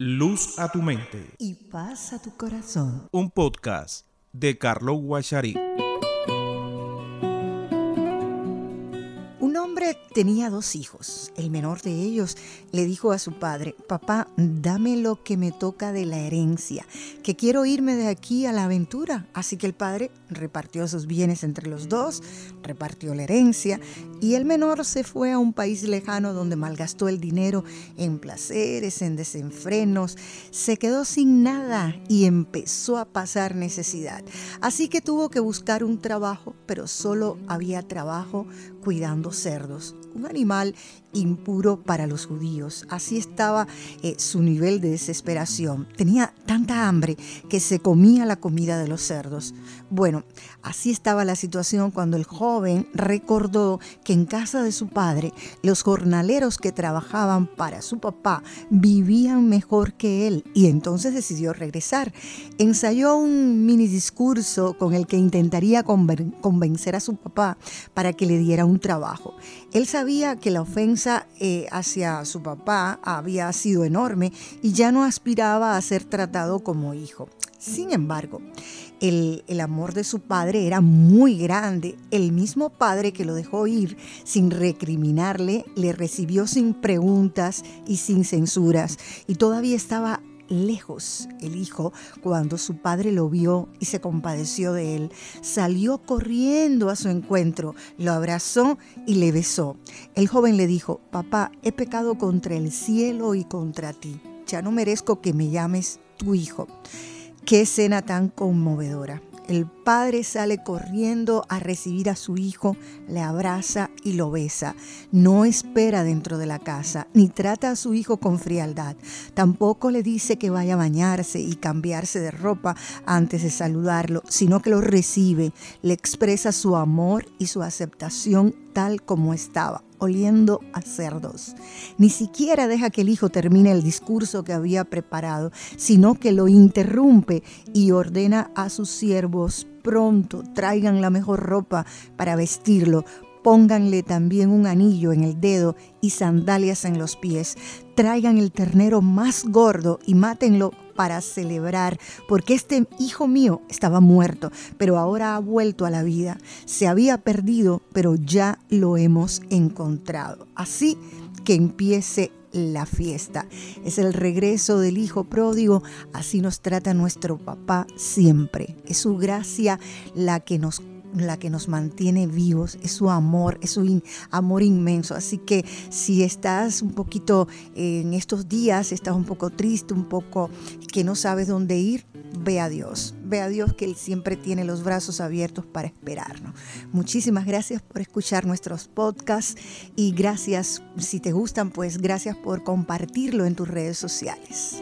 Luz a tu mente. Y paz a tu corazón. Un podcast de Carlos Guachari. Tenía dos hijos. El menor de ellos le dijo a su padre, papá, dame lo que me toca de la herencia, que quiero irme de aquí a la aventura. Así que el padre repartió sus bienes entre los dos, repartió la herencia y el menor se fue a un país lejano donde malgastó el dinero en placeres, en desenfrenos, se quedó sin nada y empezó a pasar necesidad. Así que tuvo que buscar un trabajo, pero solo había trabajo cuidando cerdos un animal impuro para los judíos. Así estaba eh, su nivel de desesperación. Tenía tanta hambre que se comía la comida de los cerdos. Bueno, así estaba la situación cuando el joven recordó que en casa de su padre los jornaleros que trabajaban para su papá vivían mejor que él y entonces decidió regresar. Ensayó un mini discurso con el que intentaría convencer a su papá para que le diera un trabajo. Él sabía que la ofensa eh, hacia su papá había sido enorme y ya no aspiraba a ser tratado como hijo. Sin embargo, el, el, amor de su padre era muy grande. El mismo padre que lo dejó ir sin recriminarle, le recibió sin preguntas y sin censuras y todavía estaba lejos el hijo cuando su padre lo vio y se compadeció de él. Salió corriendo a su encuentro, lo abrazó y le besó. El joven le dijo, papá, he pecado contra el cielo y contra ti. Ya no merezco que me llames tu hijo. Qué escena tan conmovedora. El padre sale corriendo a recibir a su hijo, le abraza y lo besa. No espera dentro de la casa, ni trata a su hijo con frialdad. Tampoco le dice que vaya a bañarse y cambiarse de ropa antes de saludarlo, sino que lo recibe, le expresa su amor y su aceptación tal como estaba oliendo a cerdos. Ni siquiera deja que el hijo termine el discurso que había preparado, sino que lo interrumpe y ordena a sus siervos pronto traigan la mejor ropa para vestirlo, pónganle también un anillo en el dedo y sandalias en los pies, traigan el ternero más gordo y mátenlo para celebrar, porque este hijo mío estaba muerto, pero ahora ha vuelto a la vida. Se había perdido, pero ya lo hemos encontrado. Así que empiece la fiesta. Es el regreso del Hijo pródigo, así nos trata nuestro papá siempre. Es su gracia la que nos la que nos mantiene vivos, es su amor, es su amor inmenso. Así que si estás un poquito eh, en estos días, estás un poco triste, un poco que no sabes dónde ir, ve a Dios, ve a Dios que Él siempre tiene los brazos abiertos para esperarnos. Muchísimas gracias por escuchar nuestros podcasts y gracias, si te gustan, pues gracias por compartirlo en tus redes sociales.